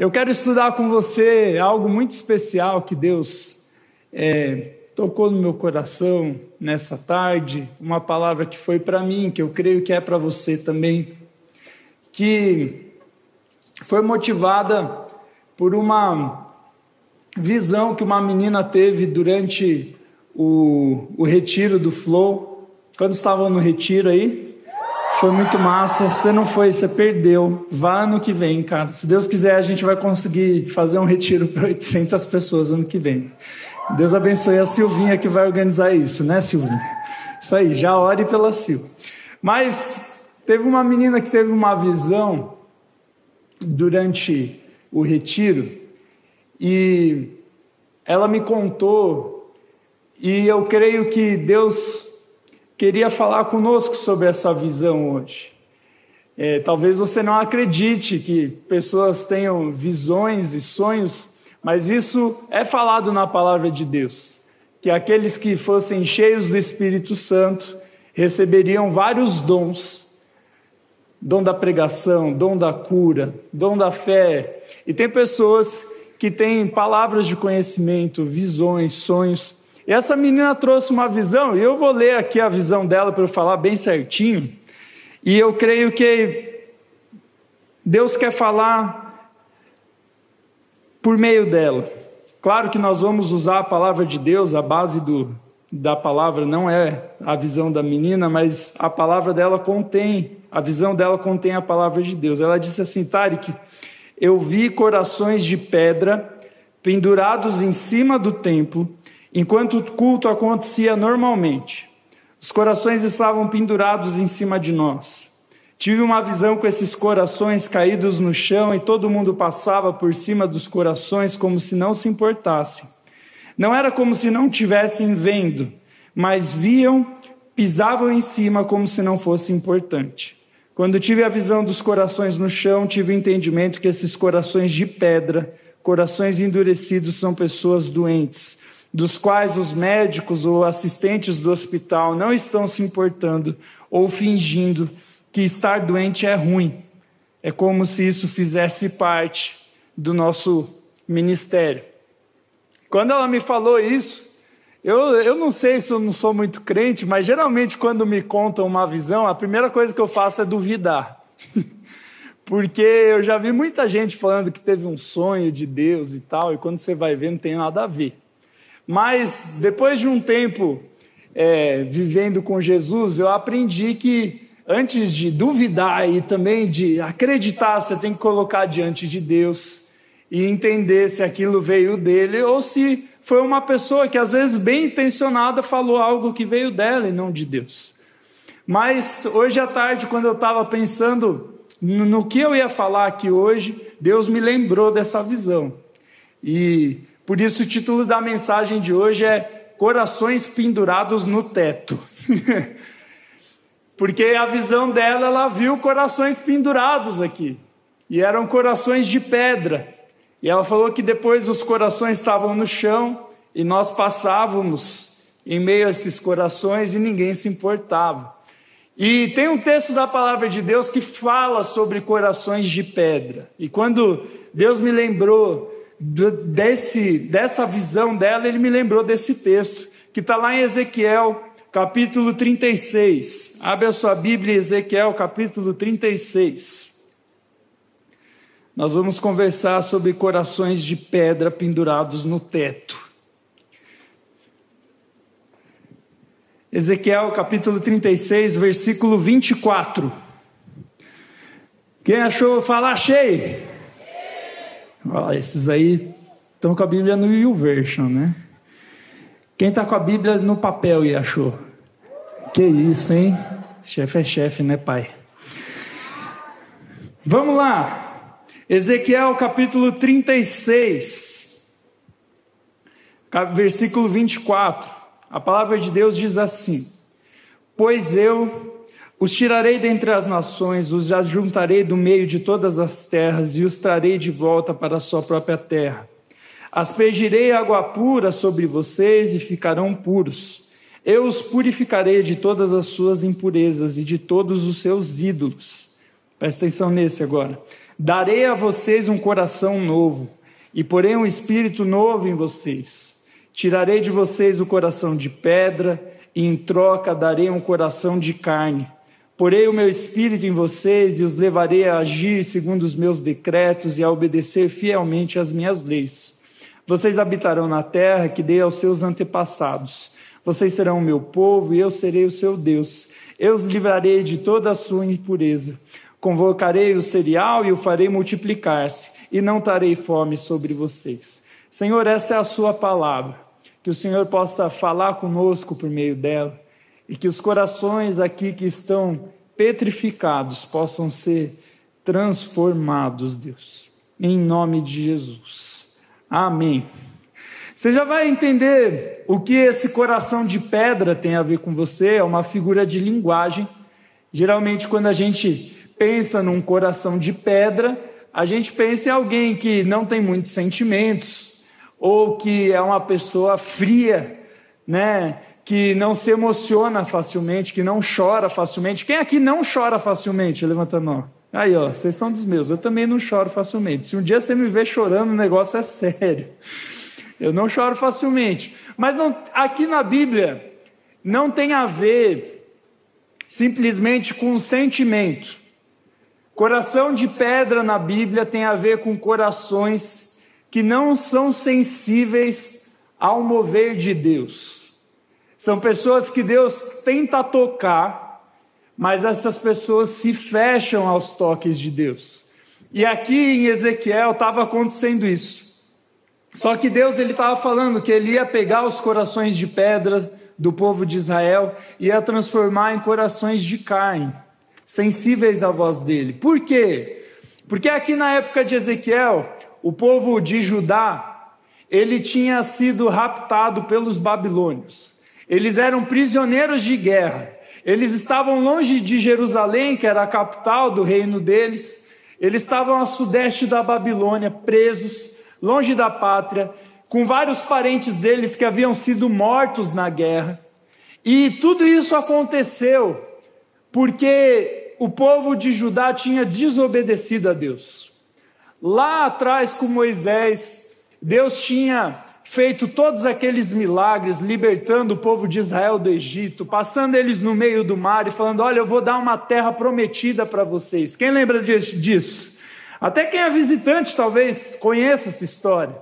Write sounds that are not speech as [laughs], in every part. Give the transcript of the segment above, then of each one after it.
Eu quero estudar com você algo muito especial que Deus é, tocou no meu coração nessa tarde, uma palavra que foi para mim, que eu creio que é para você também, que foi motivada por uma visão que uma menina teve durante o, o retiro do Flow. Quando estavam no retiro aí, foi muito massa. Você não foi, você perdeu. Vá ano que vem, cara. Se Deus quiser, a gente vai conseguir fazer um retiro para 800 pessoas ano que vem. Deus abençoe a Silvinha que vai organizar isso, né, Silvinha? Isso aí, já ore pela Sil. Mas teve uma menina que teve uma visão durante o retiro e ela me contou e eu creio que Deus queria falar conosco sobre essa visão hoje. É, talvez você não acredite que pessoas tenham visões e sonhos mas isso é falado na palavra de Deus, que aqueles que fossem cheios do Espírito Santo receberiam vários dons: dom da pregação, dom da cura, dom da fé. E tem pessoas que têm palavras de conhecimento, visões, sonhos. E essa menina trouxe uma visão, e eu vou ler aqui a visão dela para eu falar bem certinho. E eu creio que Deus quer falar por meio dela. Claro que nós vamos usar a palavra de Deus, a base do, da palavra não é a visão da menina, mas a palavra dela contém, a visão dela contém a palavra de Deus. Ela disse assim: Tarek, eu vi corações de pedra pendurados em cima do templo, enquanto o culto acontecia normalmente. Os corações estavam pendurados em cima de nós. Tive uma visão com esses corações caídos no chão e todo mundo passava por cima dos corações como se não se importassem. Não era como se não tivessem vendo, mas viam, pisavam em cima como se não fosse importante. Quando tive a visão dos corações no chão, tive o entendimento que esses corações de pedra, corações endurecidos, são pessoas doentes, dos quais os médicos ou assistentes do hospital não estão se importando ou fingindo que estar doente é ruim. É como se isso fizesse parte do nosso ministério. Quando ela me falou isso, eu, eu não sei se eu não sou muito crente, mas geralmente quando me contam uma visão, a primeira coisa que eu faço é duvidar. [laughs] Porque eu já vi muita gente falando que teve um sonho de Deus e tal, e quando você vai ver, não tem nada a ver. Mas depois de um tempo é, vivendo com Jesus, eu aprendi que antes de duvidar e também de acreditar, você tem que colocar diante de Deus e entender se aquilo veio dele ou se foi uma pessoa que às vezes bem intencionada falou algo que veio dela e não de Deus. Mas hoje à tarde, quando eu estava pensando no que eu ia falar aqui hoje, Deus me lembrou dessa visão. E por isso o título da mensagem de hoje é Corações pendurados no teto. [laughs] Porque a visão dela, ela viu corações pendurados aqui. E eram corações de pedra. E ela falou que depois os corações estavam no chão e nós passávamos em meio a esses corações e ninguém se importava. E tem um texto da palavra de Deus que fala sobre corações de pedra. E quando Deus me lembrou desse, dessa visão dela, ele me lembrou desse texto, que está lá em Ezequiel capítulo 36. Abre a sua Bíblia, Ezequiel, capítulo 36. Nós vamos conversar sobre corações de pedra pendurados no teto. Ezequiel capítulo 36, versículo 24. Quem achou? Fala, achei. Olha, esses aí estão com a Bíblia no YouVersion, né? Quem está com a Bíblia no papel e achou? Que isso, hein? Chefe é chefe, né, pai? Vamos lá. Ezequiel capítulo 36, versículo 24. A palavra de Deus diz assim: Pois eu os tirarei dentre as nações, os ajuntarei do meio de todas as terras e os trarei de volta para a sua própria terra Aspergirei água pura sobre vocês e ficarão puros. Eu os purificarei de todas as suas impurezas e de todos os seus ídolos. Presta atenção nesse agora. Darei a vocês um coração novo, e porém um espírito novo em vocês. Tirarei de vocês o coração de pedra, e em troca darei um coração de carne. Porei o meu espírito em vocês e os levarei a agir segundo os meus decretos e a obedecer fielmente às minhas leis. Vocês habitarão na terra que dei aos seus antepassados. Vocês serão o meu povo e eu serei o seu Deus. Eu os livrarei de toda a sua impureza. Convocarei o cereal e o farei multiplicar-se, e não tarei fome sobre vocês. Senhor, essa é a sua palavra. Que o Senhor possa falar conosco por meio dela e que os corações aqui que estão petrificados possam ser transformados, Deus, em nome de Jesus. Amém. Você já vai entender o que esse coração de pedra tem a ver com você, é uma figura de linguagem. Geralmente, quando a gente pensa num coração de pedra, a gente pensa em alguém que não tem muitos sentimentos, ou que é uma pessoa fria, né? Que não se emociona facilmente, que não chora facilmente. Quem aqui não chora facilmente? Levanta a mão. Aí, ó, vocês são dos meus. Eu também não choro facilmente. Se um dia você me ver chorando, o negócio é sério. Eu não choro facilmente. Mas não, aqui na Bíblia não tem a ver simplesmente com sentimento. Coração de pedra na Bíblia tem a ver com corações que não são sensíveis ao mover de Deus. São pessoas que Deus tenta tocar, mas essas pessoas se fecham aos toques de Deus. E aqui em Ezequiel estava acontecendo isso. Só que Deus ele estava falando que ele ia pegar os corações de pedra do povo de Israel e ia transformar em corações de carne, sensíveis à voz dele. Por quê? Porque aqui na época de Ezequiel, o povo de Judá, ele tinha sido raptado pelos babilônios. Eles eram prisioneiros de guerra. Eles estavam longe de Jerusalém, que era a capital do reino deles. Eles estavam a sudeste da Babilônia, presos, longe da pátria, com vários parentes deles que haviam sido mortos na guerra. E tudo isso aconteceu porque o povo de Judá tinha desobedecido a Deus. Lá atrás, com Moisés, Deus tinha feito todos aqueles milagres, libertando o povo de Israel do Egito, passando eles no meio do mar e falando: Olha, eu vou dar uma terra prometida para vocês. Quem lembra disso? Até quem é visitante talvez conheça essa história.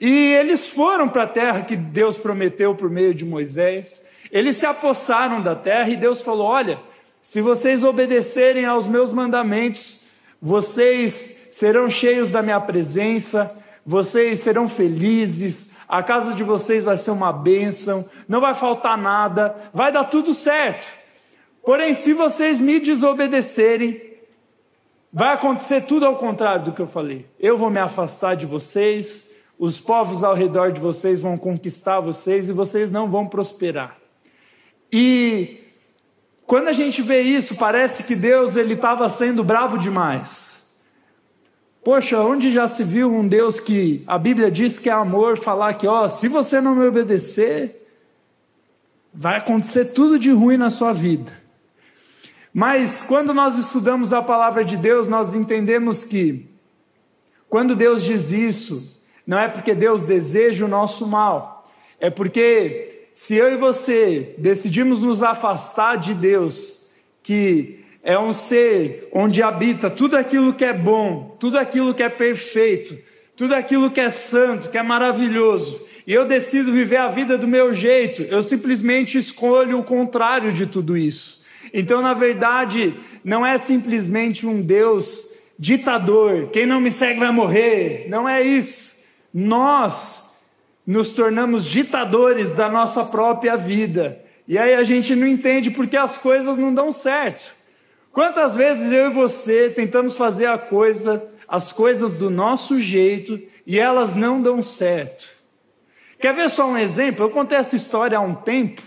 E eles foram para a terra que Deus prometeu por meio de Moisés. Eles se apossaram da terra e Deus falou: Olha, se vocês obedecerem aos meus mandamentos, vocês serão cheios da minha presença vocês serão felizes, a casa de vocês vai ser uma bênção, não vai faltar nada, vai dar tudo certo. Porém, se vocês me desobedecerem, vai acontecer tudo ao contrário do que eu falei. Eu vou me afastar de vocês, os povos ao redor de vocês vão conquistar vocês e vocês não vão prosperar. E quando a gente vê isso, parece que Deus ele estava sendo bravo demais. Poxa, onde já se viu um Deus que a Bíblia diz que é amor, falar que, ó, se você não me obedecer, vai acontecer tudo de ruim na sua vida. Mas quando nós estudamos a palavra de Deus, nós entendemos que quando Deus diz isso, não é porque Deus deseja o nosso mal, é porque se eu e você decidimos nos afastar de Deus, que é um ser onde habita tudo aquilo que é bom, tudo aquilo que é perfeito, tudo aquilo que é santo, que é maravilhoso. E eu decido viver a vida do meu jeito, eu simplesmente escolho o contrário de tudo isso. Então, na verdade, não é simplesmente um Deus ditador, quem não me segue vai morrer. Não é isso. Nós nos tornamos ditadores da nossa própria vida. E aí a gente não entende porque as coisas não dão certo. Quantas vezes eu e você tentamos fazer a coisa, as coisas do nosso jeito e elas não dão certo? Quer ver só um exemplo? Eu contei essa história há um tempo,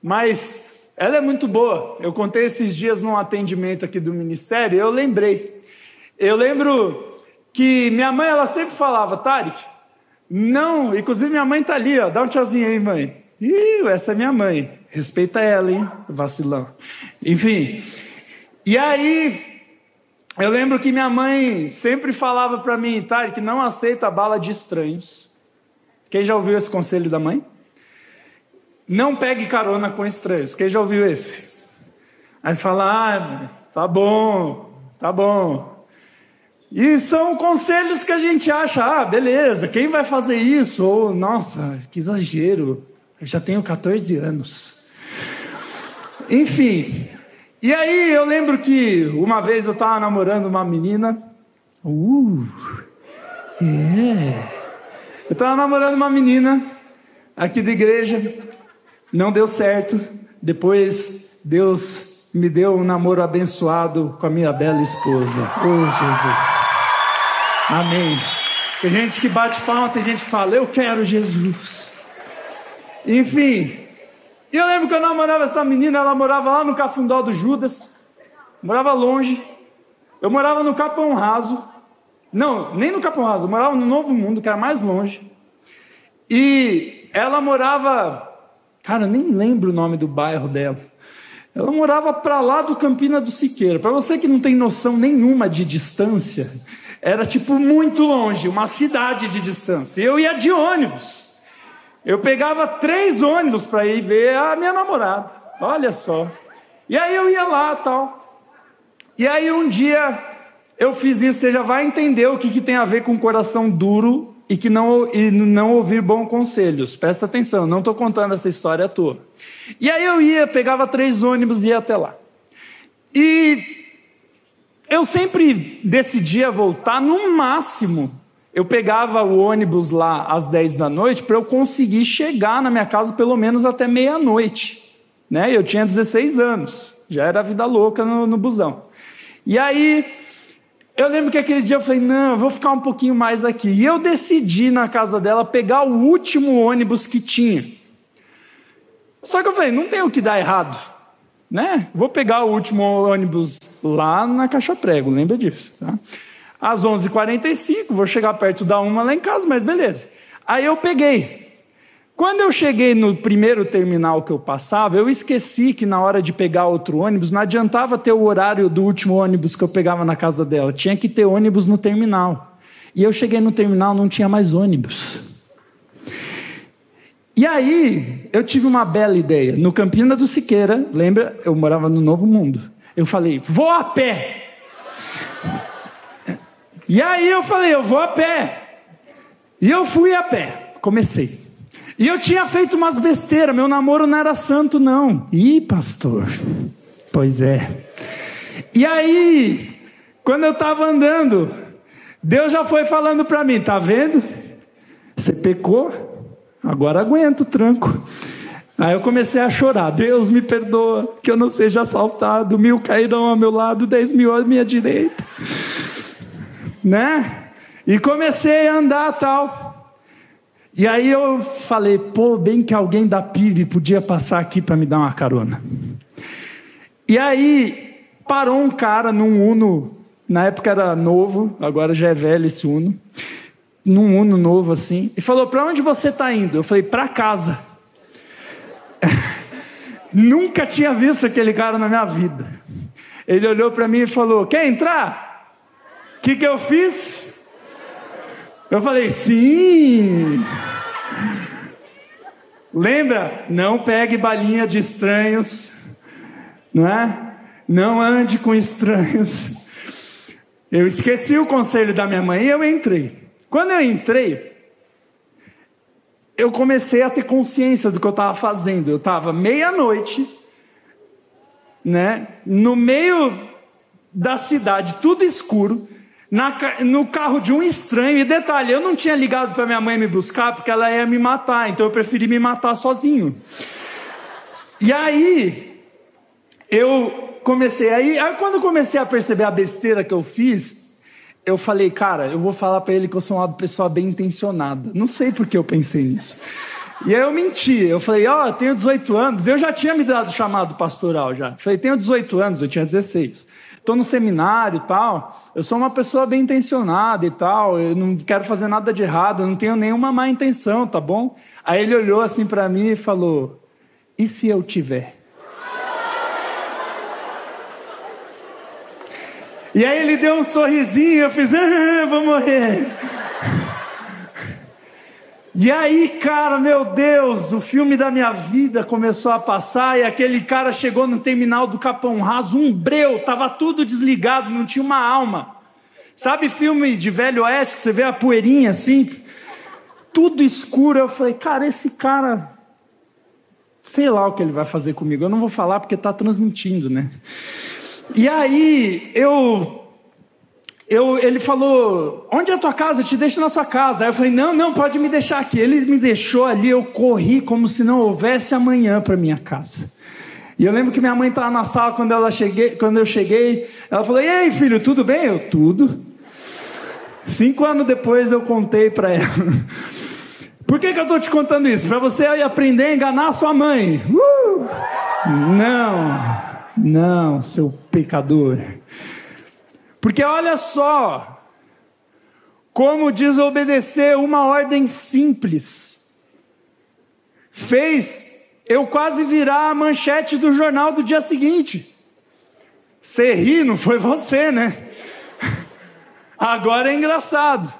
mas ela é muito boa. Eu contei esses dias num atendimento aqui do ministério e eu lembrei. Eu lembro que minha mãe ela sempre falava, Tarek, não, inclusive minha mãe tá ali, ó, dá um tchauzinho aí, mãe. Ih, essa é minha mãe. Respeita ela, hein? Vacilão. Enfim, e aí, eu lembro que minha mãe sempre falava para mim, Tari, que não aceita bala de estranhos. Quem já ouviu esse conselho da mãe? Não pegue carona com estranhos. Quem já ouviu esse? Aí você fala, ah, tá bom, tá bom. E são conselhos que a gente acha, ah, beleza, quem vai fazer isso? Ou, nossa, que exagero, eu já tenho 14 anos. Enfim, e aí eu lembro que uma vez eu estava namorando uma menina. Uh, é. Eu estava namorando uma menina aqui da igreja, não deu certo. Depois Deus me deu um namoro abençoado com a minha bela esposa. Oh, Jesus. Amém. Tem gente que bate palma, tem gente que fala, eu quero Jesus. Enfim, eu lembro que eu namorava essa menina, ela morava lá no Cafundó do Judas, morava longe. Eu morava no Capão Raso. Não, nem no Capão Raso, eu morava no Novo Mundo, que era mais longe. E ela morava, cara, eu nem lembro o nome do bairro dela. Ela morava para lá do Campina do Siqueira. Para você que não tem noção nenhuma de distância, era tipo muito longe, uma cidade de distância. Eu ia de ônibus. Eu pegava três ônibus para ir ver a minha namorada. Olha só. E aí eu ia lá tal. E aí um dia eu fiz isso. Você já vai entender o que, que tem a ver com coração duro e que não, e não ouvir bons conselhos. Presta atenção, não estou contando essa história à toa. E aí eu ia, pegava três ônibus e ia até lá. E eu sempre decidia voltar no máximo. Eu pegava o ônibus lá às 10 da noite para eu conseguir chegar na minha casa pelo menos até meia-noite. Né? Eu tinha 16 anos, já era vida louca no, no busão. E aí, eu lembro que aquele dia eu falei: não, eu vou ficar um pouquinho mais aqui. E eu decidi na casa dela pegar o último ônibus que tinha. Só que eu falei: não tem o que dar errado né? Vou pegar o último ônibus lá na Caixa Prego, lembra disso, tá? Às 11h45, vou chegar perto da uma lá em casa, mas beleza. Aí eu peguei. Quando eu cheguei no primeiro terminal que eu passava, eu esqueci que na hora de pegar outro ônibus, não adiantava ter o horário do último ônibus que eu pegava na casa dela, tinha que ter ônibus no terminal. E eu cheguei no terminal, não tinha mais ônibus. E aí, eu tive uma bela ideia. No Campina do Siqueira, lembra? Eu morava no Novo Mundo. Eu falei, vou a pé. E aí eu falei, eu vou a pé. E eu fui a pé. Comecei. E eu tinha feito umas besteiras. Meu namoro não era santo, não. Ih, pastor. Pois é. E aí, quando eu estava andando, Deus já foi falando para mim: tá vendo? Você pecou, Agora aguento o tranco. Aí eu comecei a chorar. Deus me perdoa, que eu não seja assaltado. Mil cairão ao meu lado, dez mil à minha direita. Né? E comecei a andar tal. E aí eu falei, pô, bem que alguém da PIB podia passar aqui para me dar uma carona. E aí parou um cara num Uno, na época era novo, agora já é velho esse Uno num Uno novo assim, e falou: Para onde você está indo? Eu falei: Para casa. [laughs] Nunca tinha visto aquele cara na minha vida. Ele olhou para mim e falou: Quer entrar? Que, que eu fiz? Eu falei: Sim. Lembra? Não pegue balinha de estranhos, não é? Não ande com estranhos. Eu esqueci o conselho da minha mãe e eu entrei. Quando eu entrei, eu comecei a ter consciência do que eu estava fazendo. Eu estava meia-noite, né, no meio da cidade, tudo escuro, na, no carro de um estranho. E detalhe, eu não tinha ligado para minha mãe me buscar porque ela ia me matar, então eu preferi me matar sozinho. E aí, eu comecei aí, aí quando eu comecei a perceber a besteira que eu fiz, eu falei, cara, eu vou falar para ele que eu sou uma pessoa bem intencionada. Não sei por que eu pensei nisso. E aí eu menti, eu falei, ó, oh, tenho 18 anos, eu já tinha me dado chamado pastoral já. falei, tenho 18 anos, eu tinha 16. Estou no seminário e tal, eu sou uma pessoa bem intencionada e tal, eu não quero fazer nada de errado, eu não tenho nenhuma má intenção, tá bom? Aí ele olhou assim para mim e falou: "E se eu tiver?" E aí ele deu um sorrisinho, eu fiz, ah, vou morrer. E aí, cara, meu Deus, o filme da minha vida começou a passar e aquele cara chegou no terminal do Capão Raso, um breu, tava tudo desligado, não tinha uma alma. Sabe filme de Velho Oeste que você vê a poeirinha assim? Tudo escuro. Eu falei, cara, esse cara, sei lá o que ele vai fazer comigo. Eu não vou falar porque está transmitindo, né? E aí eu eu, ele falou: Onde é a tua casa? Eu te deixo na sua casa. Aí eu falei: Não, não, pode me deixar aqui. Ele me deixou ali, eu corri como se não houvesse amanhã para minha casa. E eu lembro que minha mãe estava na sala quando, ela cheguei, quando eu cheguei. Ela falou: E aí, filho, tudo bem? Eu, tudo. Cinco anos depois eu contei para ela. [laughs] Por que, que eu estou te contando isso? Para você aprender a enganar a sua mãe. Uh! Não, não, seu pecador. Porque olha só, como desobedecer uma ordem simples fez eu quase virar a manchete do jornal do dia seguinte. Você ri, não foi você, né? [laughs] Agora é engraçado.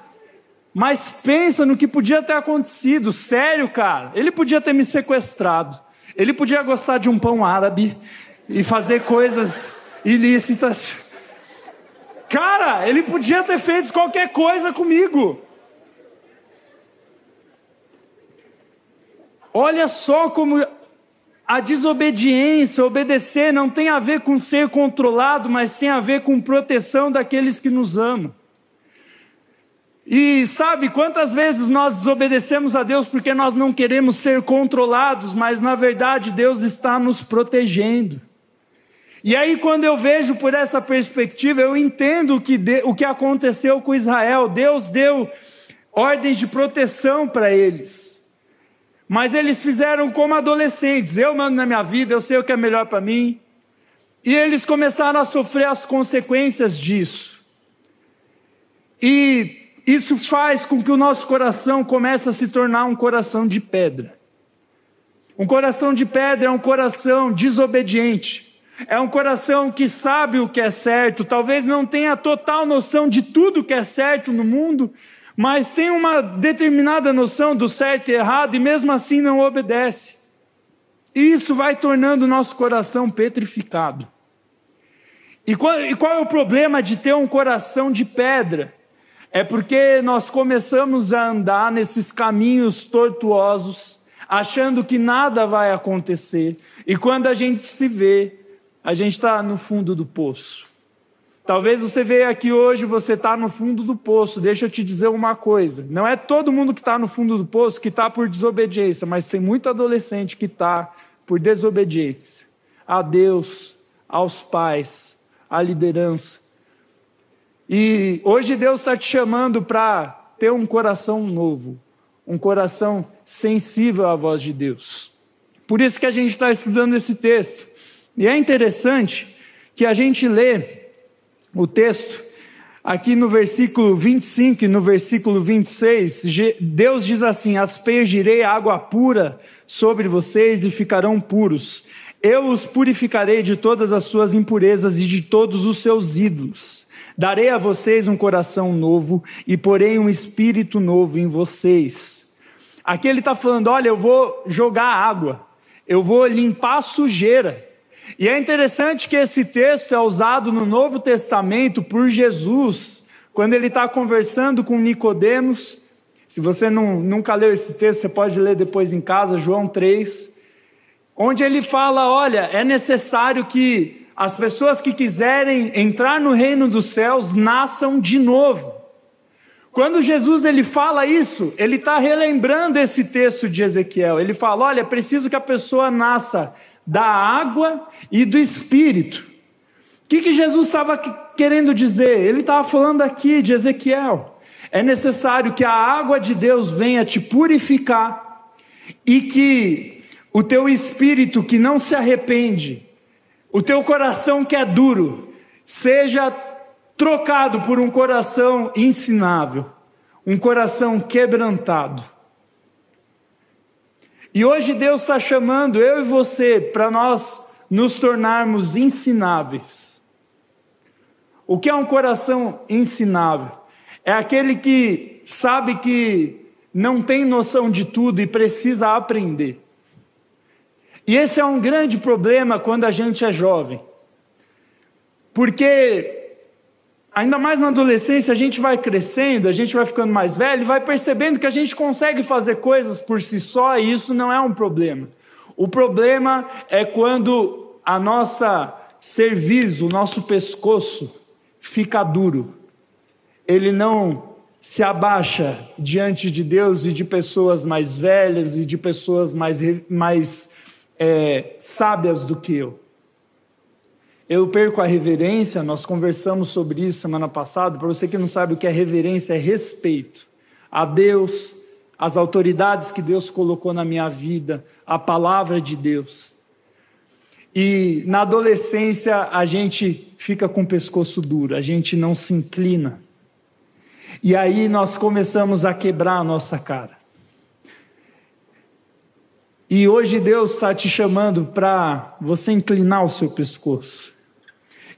Mas pensa no que podia ter acontecido. Sério, cara. Ele podia ter me sequestrado. Ele podia gostar de um pão árabe e fazer coisas ilícitas. Cara, ele podia ter feito qualquer coisa comigo. Olha só como a desobediência, obedecer, não tem a ver com ser controlado, mas tem a ver com proteção daqueles que nos amam. E sabe quantas vezes nós desobedecemos a Deus porque nós não queremos ser controlados, mas na verdade Deus está nos protegendo. E aí, quando eu vejo por essa perspectiva, eu entendo o que, de, o que aconteceu com Israel. Deus deu ordens de proteção para eles. Mas eles fizeram como adolescentes: eu mando na minha vida, eu sei o que é melhor para mim. E eles começaram a sofrer as consequências disso. E isso faz com que o nosso coração comece a se tornar um coração de pedra. Um coração de pedra é um coração desobediente. É um coração que sabe o que é certo, talvez não tenha total noção de tudo que é certo no mundo, mas tem uma determinada noção do certo e errado e mesmo assim não obedece. E isso vai tornando o nosso coração petrificado. E qual, e qual é o problema de ter um coração de pedra? É porque nós começamos a andar nesses caminhos tortuosos, achando que nada vai acontecer, e quando a gente se vê, a gente está no fundo do poço. Talvez você veja aqui hoje, você está no fundo do poço. Deixa eu te dizer uma coisa: não é todo mundo que está no fundo do poço que está por desobediência, mas tem muito adolescente que está por desobediência a Deus, aos pais, à liderança. E hoje Deus está te chamando para ter um coração novo, um coração sensível à voz de Deus. Por isso que a gente está estudando esse texto. E é interessante que a gente lê o texto aqui no versículo 25 e no versículo 26, Deus diz assim: Aspergirei água pura sobre vocês e ficarão puros. Eu os purificarei de todas as suas impurezas e de todos os seus ídolos. Darei a vocês um coração novo e porei um espírito novo em vocês. Aqui ele está falando: olha, eu vou jogar água, eu vou limpar a sujeira. E é interessante que esse texto é usado no Novo Testamento por Jesus, quando ele está conversando com Nicodemos. Se você não, nunca leu esse texto, você pode ler depois em casa, João 3, onde ele fala: olha, é necessário que as pessoas que quiserem entrar no reino dos céus nasçam de novo. Quando Jesus ele fala isso, ele está relembrando esse texto de Ezequiel. Ele fala: olha, é preciso que a pessoa nasça da água e do espírito. O que, que Jesus estava querendo dizer? Ele estava falando aqui de Ezequiel. É necessário que a água de Deus venha te purificar e que o teu espírito que não se arrepende, o teu coração que é duro, seja trocado por um coração ensinável, um coração quebrantado e hoje Deus está chamando eu e você para nós nos tornarmos ensináveis. O que é um coração ensinável? É aquele que sabe que não tem noção de tudo e precisa aprender. E esse é um grande problema quando a gente é jovem. Porque, ainda mais na adolescência, a gente vai crescendo, a gente vai ficando mais velho vai percebendo que a gente consegue fazer coisas por si só e isso não é um problema. O problema é quando a nossa cerviz, o nosso pescoço, fica duro. Ele não se abaixa diante de Deus e de pessoas mais velhas e de pessoas mais, mais é, sábias do que eu. Eu perco a reverência, nós conversamos sobre isso semana passada. Para você que não sabe o que é reverência, é respeito a Deus, às autoridades que Deus colocou na minha vida, a palavra de Deus. E na adolescência a gente fica com o pescoço duro, a gente não se inclina. E aí nós começamos a quebrar a nossa cara. E hoje Deus está te chamando para você inclinar o seu pescoço.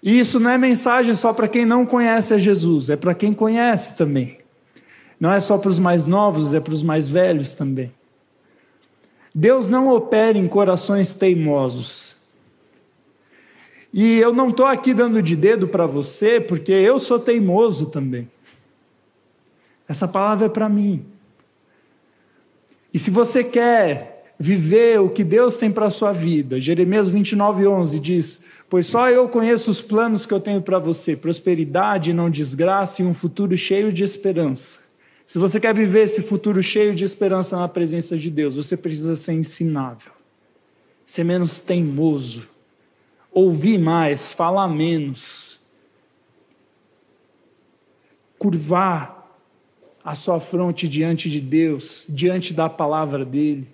E isso não é mensagem só para quem não conhece a Jesus, é para quem conhece também. Não é só para os mais novos, é para os mais velhos também. Deus não opera em corações teimosos. E eu não estou aqui dando de dedo para você, porque eu sou teimoso também. Essa palavra é para mim. E se você quer viver o que Deus tem para a sua vida, Jeremias 29, 11 diz: Pois só eu conheço os planos que eu tenho para você, prosperidade não desgraça e um futuro cheio de esperança. Se você quer viver esse futuro cheio de esperança na presença de Deus, você precisa ser ensinável, ser menos teimoso, ouvir mais, falar menos, curvar a sua fronte diante de Deus, diante da palavra dele,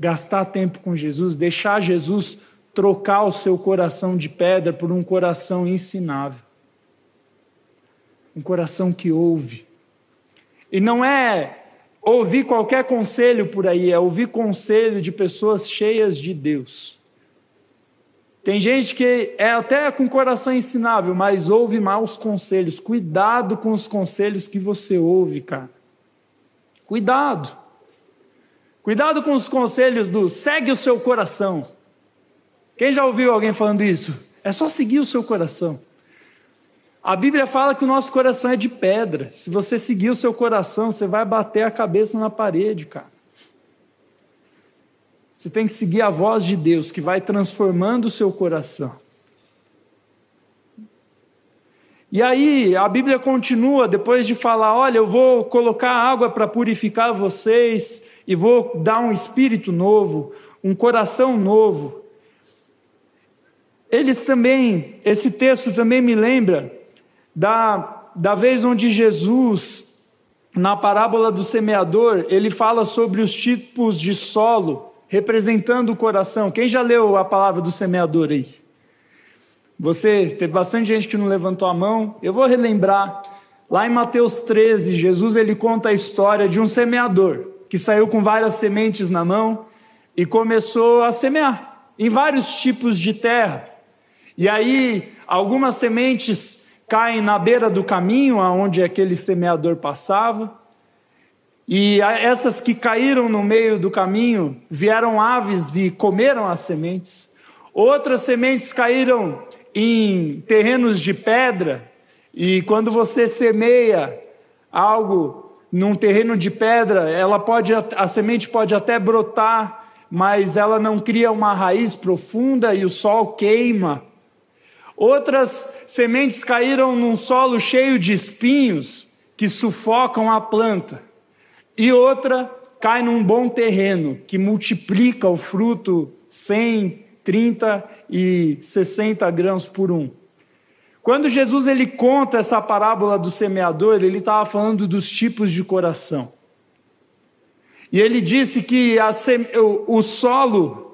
gastar tempo com Jesus, deixar Jesus trocar o seu coração de pedra por um coração ensinável. Um coração que ouve. E não é ouvir qualquer conselho por aí, é ouvir conselho de pessoas cheias de Deus. Tem gente que é até com coração ensinável, mas ouve maus conselhos. Cuidado com os conselhos que você ouve, cara. Cuidado. Cuidado com os conselhos do segue o seu coração. Quem já ouviu alguém falando isso? É só seguir o seu coração. A Bíblia fala que o nosso coração é de pedra. Se você seguir o seu coração, você vai bater a cabeça na parede, cara. Você tem que seguir a voz de Deus que vai transformando o seu coração. E aí a Bíblia continua, depois de falar: olha, eu vou colocar água para purificar vocês, e vou dar um espírito novo, um coração novo. Eles também, esse texto também me lembra da, da vez onde Jesus, na parábola do semeador, ele fala sobre os tipos de solo representando o coração. Quem já leu a palavra do semeador aí? Você, teve bastante gente que não levantou a mão. Eu vou relembrar. Lá em Mateus 13, Jesus ele conta a história de um semeador que saiu com várias sementes na mão e começou a semear em vários tipos de terra. E aí, algumas sementes caem na beira do caminho aonde aquele semeador passava. E essas que caíram no meio do caminho vieram aves e comeram as sementes. Outras sementes caíram em terrenos de pedra, e quando você semeia algo num terreno de pedra, ela pode a semente pode até brotar, mas ela não cria uma raiz profunda e o sol queima. Outras sementes caíram num solo cheio de espinhos que sufocam a planta. E outra cai num bom terreno que multiplica o fruto 100, 30 e 60 grãos por um. Quando Jesus ele conta essa parábola do semeador, ele estava falando dos tipos de coração. E ele disse que a, o, o solo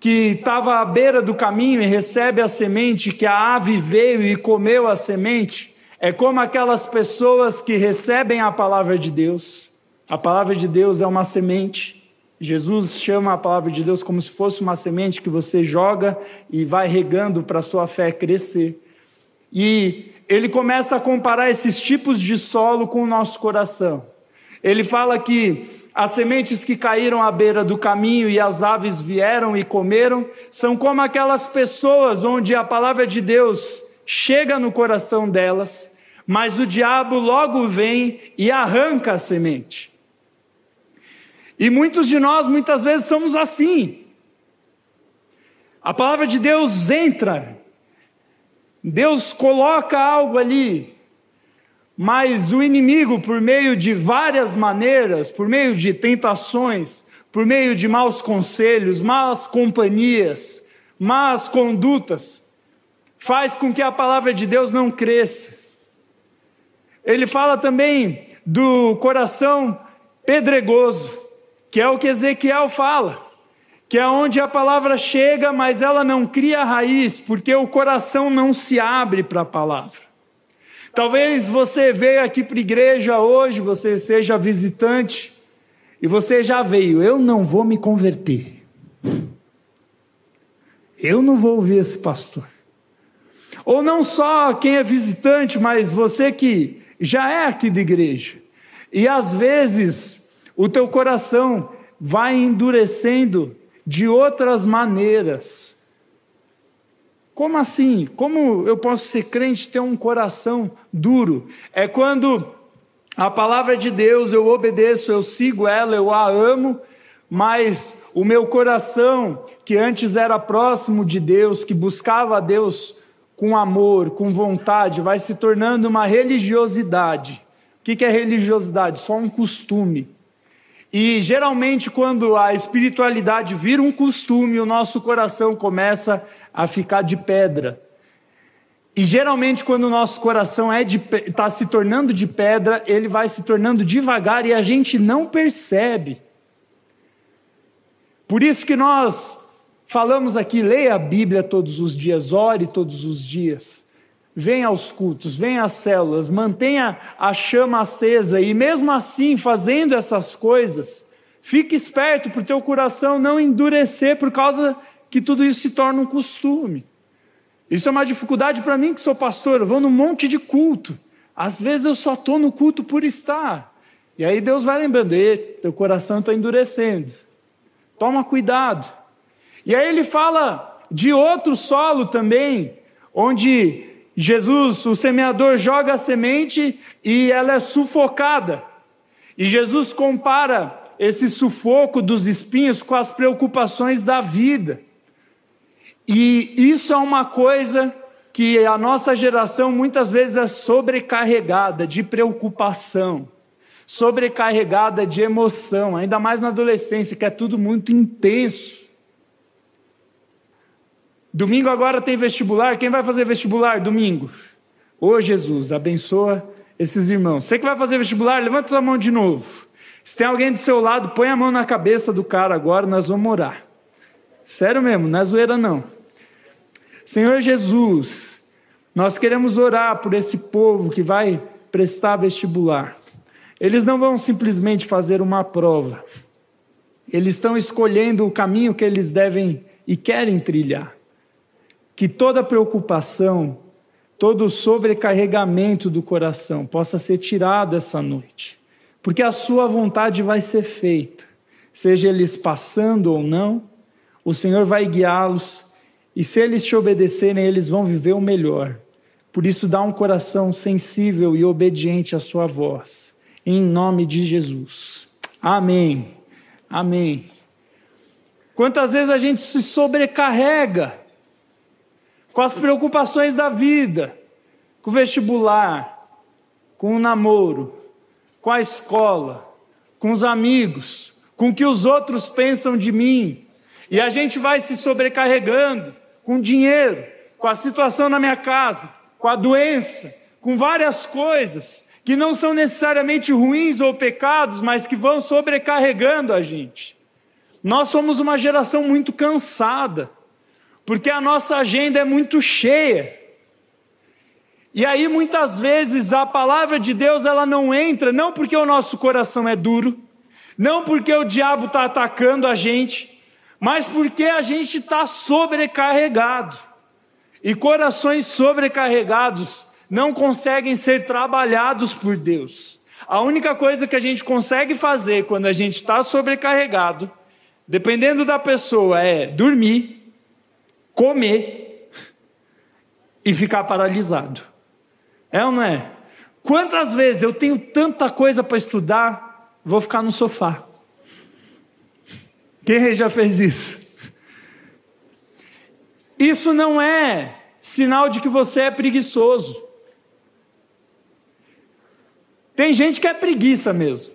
que estava à beira do caminho e recebe a semente, que a ave veio e comeu a semente, é como aquelas pessoas que recebem a palavra de Deus. A palavra de Deus é uma semente Jesus chama a palavra de Deus como se fosse uma semente que você joga e vai regando para a sua fé crescer. E ele começa a comparar esses tipos de solo com o nosso coração. Ele fala que as sementes que caíram à beira do caminho e as aves vieram e comeram são como aquelas pessoas onde a palavra de Deus chega no coração delas, mas o diabo logo vem e arranca a semente. E muitos de nós muitas vezes somos assim. A palavra de Deus entra, Deus coloca algo ali, mas o inimigo, por meio de várias maneiras, por meio de tentações, por meio de maus conselhos, más companhias, más condutas, faz com que a palavra de Deus não cresça. Ele fala também do coração pedregoso, que é o que Ezequiel fala que é onde a palavra chega, mas ela não cria raiz, porque o coração não se abre para a palavra. Talvez você veio aqui para a igreja hoje, você seja visitante, e você já veio, eu não vou me converter. Eu não vou ouvir esse pastor. Ou não só quem é visitante, mas você que já é aqui da igreja. E às vezes o teu coração vai endurecendo de outras maneiras. Como assim? Como eu posso ser crente e ter um coração duro? É quando a palavra de Deus eu obedeço, eu sigo ela, eu a amo, mas o meu coração, que antes era próximo de Deus, que buscava a Deus com amor, com vontade, vai se tornando uma religiosidade. O que é religiosidade? Só um costume. E geralmente, quando a espiritualidade vira um costume, o nosso coração começa a ficar de pedra. E geralmente, quando o nosso coração é está se tornando de pedra, ele vai se tornando devagar e a gente não percebe. Por isso que nós falamos aqui: leia a Bíblia todos os dias, ore todos os dias venha aos cultos, venha às células, mantenha a chama acesa e mesmo assim, fazendo essas coisas, fique esperto para o teu coração não endurecer por causa que tudo isso se torna um costume. Isso é uma dificuldade para mim que sou pastor, eu vou num monte de culto. Às vezes eu só estou no culto por estar. E aí Deus vai lembrando, teu coração está endurecendo. Toma cuidado. E aí ele fala de outro solo também, onde Jesus, o semeador, joga a semente e ela é sufocada. E Jesus compara esse sufoco dos espinhos com as preocupações da vida. E isso é uma coisa que a nossa geração muitas vezes é sobrecarregada de preocupação, sobrecarregada de emoção, ainda mais na adolescência, que é tudo muito intenso. Domingo agora tem vestibular. Quem vai fazer vestibular domingo? Ô Jesus, abençoa esses irmãos. Você que vai fazer vestibular, levanta sua mão de novo. Se tem alguém do seu lado, põe a mão na cabeça do cara agora, nós vamos orar. Sério mesmo, não é zoeira não. Senhor Jesus, nós queremos orar por esse povo que vai prestar vestibular. Eles não vão simplesmente fazer uma prova. Eles estão escolhendo o caminho que eles devem e querem trilhar que toda preocupação, todo sobrecarregamento do coração possa ser tirado essa noite, porque a Sua vontade vai ser feita, seja eles passando ou não, o Senhor vai guiá-los e se eles te obedecerem, eles vão viver o melhor. Por isso, dá um coração sensível e obediente à Sua voz, em nome de Jesus. Amém. Amém. Quantas vezes a gente se sobrecarrega com as preocupações da vida, com o vestibular, com o namoro, com a escola, com os amigos, com o que os outros pensam de mim. E a gente vai se sobrecarregando com dinheiro, com a situação na minha casa, com a doença, com várias coisas que não são necessariamente ruins ou pecados, mas que vão sobrecarregando a gente. Nós somos uma geração muito cansada porque a nossa agenda é muito cheia. E aí muitas vezes a palavra de Deus ela não entra, não porque o nosso coração é duro, não porque o diabo está atacando a gente, mas porque a gente está sobrecarregado. E corações sobrecarregados não conseguem ser trabalhados por Deus. A única coisa que a gente consegue fazer quando a gente está sobrecarregado, dependendo da pessoa, é dormir, comer e ficar paralisado. É ou não é? Quantas vezes eu tenho tanta coisa para estudar, vou ficar no sofá. Quem já fez isso? Isso não é sinal de que você é preguiçoso. Tem gente que é preguiça mesmo.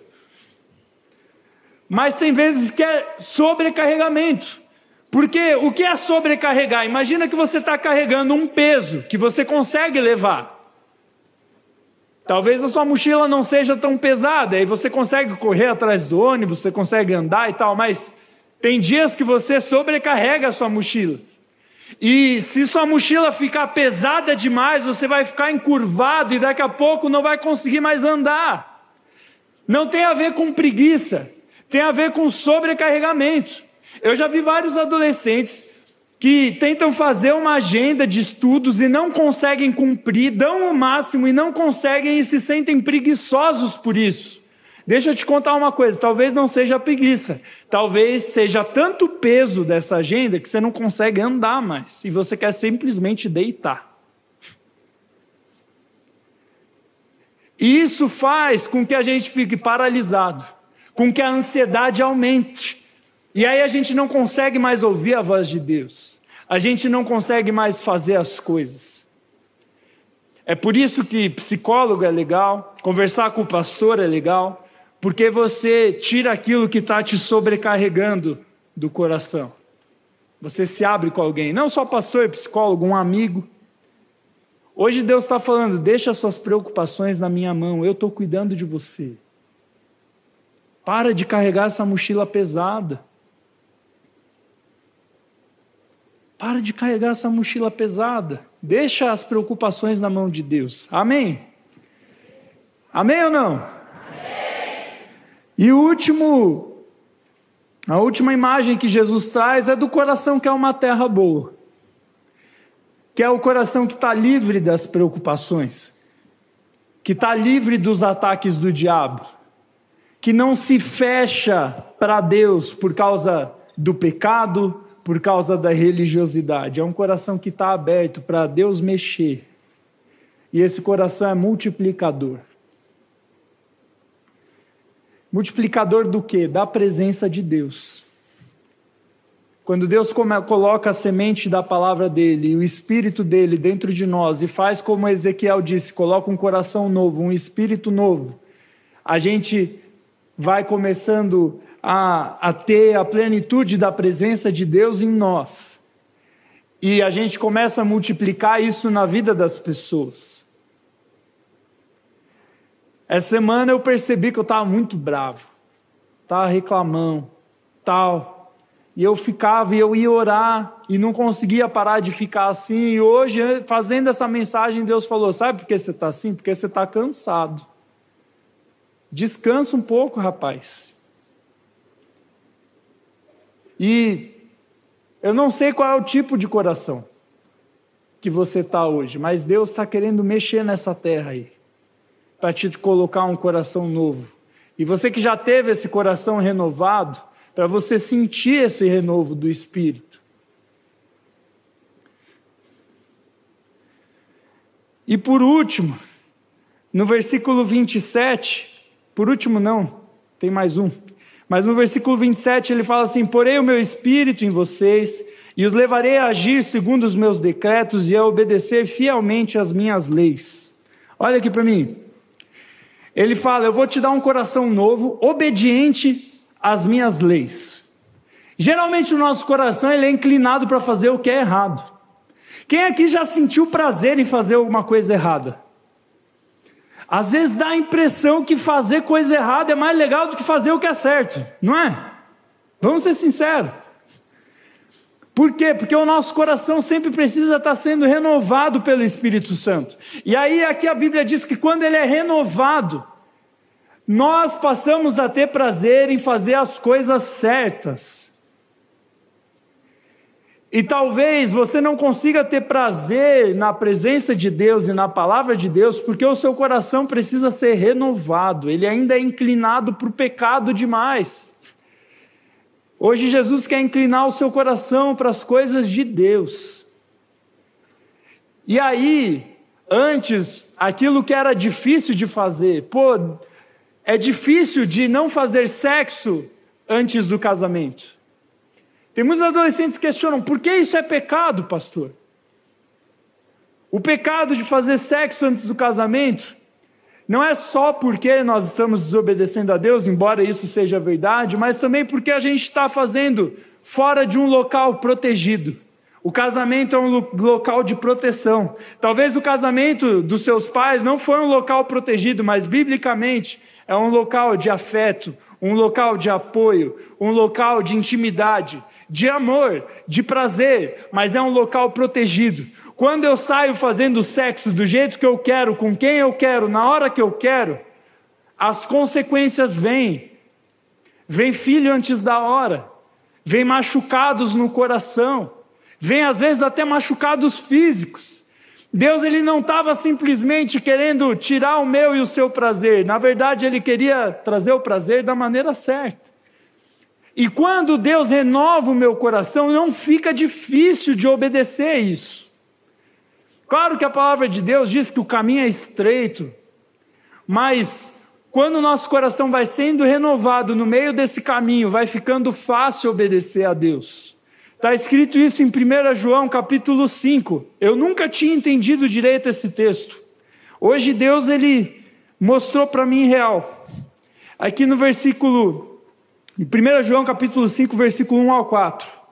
Mas tem vezes que é sobrecarregamento. Porque o que é sobrecarregar? Imagina que você está carregando um peso que você consegue levar. Talvez a sua mochila não seja tão pesada, aí você consegue correr atrás do ônibus, você consegue andar e tal, mas tem dias que você sobrecarrega a sua mochila. E se sua mochila ficar pesada demais, você vai ficar encurvado e daqui a pouco não vai conseguir mais andar. Não tem a ver com preguiça, tem a ver com sobrecarregamento. Eu já vi vários adolescentes que tentam fazer uma agenda de estudos e não conseguem cumprir, dão o máximo e não conseguem e se sentem preguiçosos por isso. Deixa eu te contar uma coisa: talvez não seja preguiça, talvez seja tanto peso dessa agenda que você não consegue andar mais e você quer simplesmente deitar. E isso faz com que a gente fique paralisado, com que a ansiedade aumente. E aí a gente não consegue mais ouvir a voz de Deus, a gente não consegue mais fazer as coisas. É por isso que psicólogo é legal, conversar com o pastor é legal, porque você tira aquilo que está te sobrecarregando do coração. Você se abre com alguém, não só pastor, psicólogo, um amigo. Hoje Deus está falando: deixa suas preocupações na minha mão, eu estou cuidando de você. Para de carregar essa mochila pesada. Para de carregar essa mochila pesada. Deixa as preocupações na mão de Deus. Amém? Amém ou não? E o último, a última imagem que Jesus traz é do coração que é uma terra boa, que é o coração que está livre das preocupações, que está livre dos ataques do diabo, que não se fecha para Deus por causa do pecado, por causa da religiosidade. É um coração que está aberto para Deus mexer. E esse coração é multiplicador. Multiplicador do que? Da presença de Deus. Quando Deus coloca a semente da palavra dele e o espírito dele dentro de nós e faz como Ezequiel disse, coloca um coração novo, um espírito novo, a gente vai começando a, a ter a plenitude da presença de Deus em nós. E a gente começa a multiplicar isso na vida das pessoas. Essa semana eu percebi que eu estava muito bravo, estava reclamando, tal. E eu ficava e eu ia orar e não conseguia parar de ficar assim. E hoje, fazendo essa mensagem, Deus falou: Sabe por que você está assim? Porque você está cansado. Descansa um pouco, rapaz. E eu não sei qual é o tipo de coração que você está hoje, mas Deus está querendo mexer nessa terra aí para te colocar um coração novo. E você que já teve esse coração renovado, para você sentir esse renovo do Espírito. E por último, no versículo 27, por último não, tem mais um, mas no versículo 27 ele fala assim: Porei o meu espírito em vocês e os levarei a agir segundo os meus decretos e a obedecer fielmente às minhas leis. Olha aqui para mim. Ele fala: Eu vou te dar um coração novo, obediente às minhas leis. Geralmente o nosso coração ele é inclinado para fazer o que é errado. Quem aqui já sentiu prazer em fazer alguma coisa errada? Às vezes dá a impressão que fazer coisa errada é mais legal do que fazer o que é certo, não é? Vamos ser sinceros. Por quê? Porque o nosso coração sempre precisa estar sendo renovado pelo Espírito Santo. E aí, aqui a Bíblia diz que quando ele é renovado, nós passamos a ter prazer em fazer as coisas certas. E talvez você não consiga ter prazer na presença de Deus e na palavra de Deus, porque o seu coração precisa ser renovado, ele ainda é inclinado para o pecado demais. Hoje Jesus quer inclinar o seu coração para as coisas de Deus. E aí, antes, aquilo que era difícil de fazer, pô, é difícil de não fazer sexo antes do casamento. Tem muitos adolescentes que questionam: por que isso é pecado, pastor? O pecado de fazer sexo antes do casamento não é só porque nós estamos desobedecendo a Deus, embora isso seja verdade, mas também porque a gente está fazendo fora de um local protegido. O casamento é um local de proteção. Talvez o casamento dos seus pais não foi um local protegido, mas biblicamente é um local de afeto, um local de apoio, um local de intimidade de amor, de prazer, mas é um local protegido. Quando eu saio fazendo sexo do jeito que eu quero, com quem eu quero, na hora que eu quero, as consequências vêm. Vem filho antes da hora, vem machucados no coração, vem às vezes até machucados físicos. Deus ele não estava simplesmente querendo tirar o meu e o seu prazer, na verdade ele queria trazer o prazer da maneira certa. E quando Deus renova o meu coração, não fica difícil de obedecer isso. Claro que a palavra de Deus diz que o caminho é estreito, mas quando o nosso coração vai sendo renovado no meio desse caminho, vai ficando fácil obedecer a Deus. Está escrito isso em 1 João capítulo 5. Eu nunca tinha entendido direito esse texto. Hoje Deus ele mostrou para mim real. Aqui no versículo em 1 João capítulo 5, versículo 1 ao 4.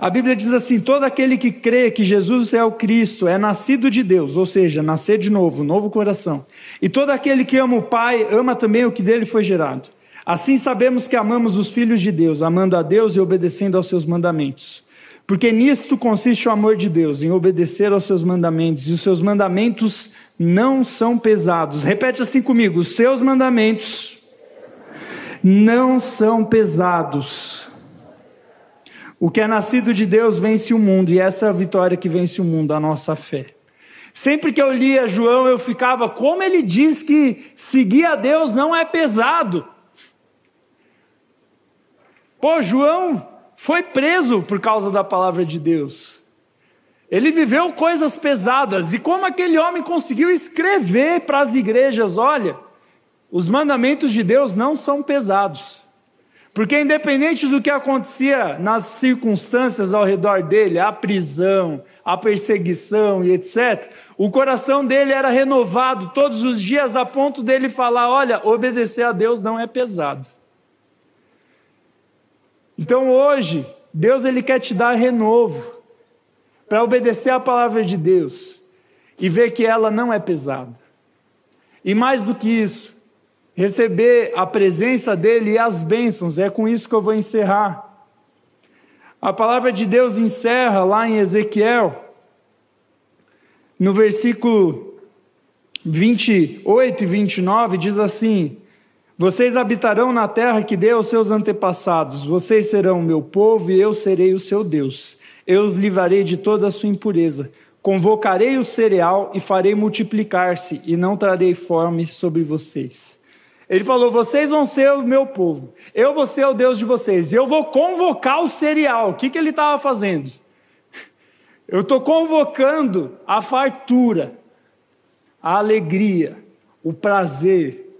A Bíblia diz assim: todo aquele que crê que Jesus é o Cristo é nascido de Deus, ou seja, nascer de novo, novo coração. E todo aquele que ama o Pai ama também o que dele foi gerado. Assim sabemos que amamos os filhos de Deus, amando a Deus e obedecendo aos seus mandamentos. Porque nisto consiste o amor de Deus, em obedecer aos seus mandamentos, e os seus mandamentos não são pesados. Repete assim comigo: os seus mandamentos não são pesados. O que é nascido de Deus vence o mundo, e essa é a vitória que vence o mundo, a nossa fé. Sempre que eu lia João, eu ficava, como ele diz que seguir a Deus não é pesado. Pô, João foi preso por causa da palavra de Deus. Ele viveu coisas pesadas, e como aquele homem conseguiu escrever para as igrejas: olha, os mandamentos de Deus não são pesados. Porque, independente do que acontecia nas circunstâncias ao redor dele, a prisão, a perseguição e etc., o coração dele era renovado todos os dias a ponto dele falar: olha, obedecer a Deus não é pesado. Então hoje, Deus ele quer te dar renovo para obedecer a palavra de Deus e ver que ela não é pesada. E mais do que isso, receber a presença dele e as bênçãos. É com isso que eu vou encerrar. A palavra de Deus encerra lá em Ezequiel, no versículo 28 e 29, diz assim: Vocês habitarão na terra que deu aos seus antepassados, vocês serão meu povo e eu serei o seu Deus. Eu os livrarei de toda a sua impureza. Convocarei o cereal e farei multiplicar-se, e não trarei fome sobre vocês. Ele falou: vocês vão ser o meu povo, eu vou ser o Deus de vocês, eu vou convocar o cereal. O que, que ele estava fazendo? [laughs] Eu estou convocando a fartura, a alegria, o prazer,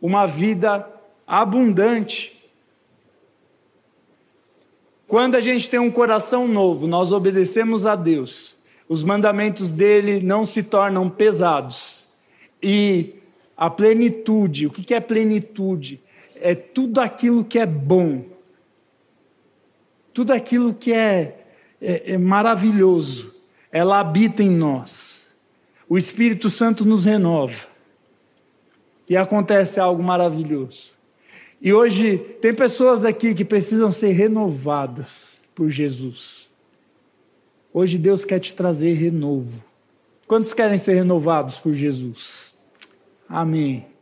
uma vida abundante. Quando a gente tem um coração novo, nós obedecemos a Deus, os mandamentos dele não se tornam pesados. E a plenitude, o que é plenitude? É tudo aquilo que é bom, tudo aquilo que é, é, é maravilhoso, ela habita em nós. O Espírito Santo nos renova e acontece algo maravilhoso. E hoje tem pessoas aqui que precisam ser renovadas por Jesus. Hoje Deus quer te trazer renovo. Quantos querem ser renovados por Jesus? Amém.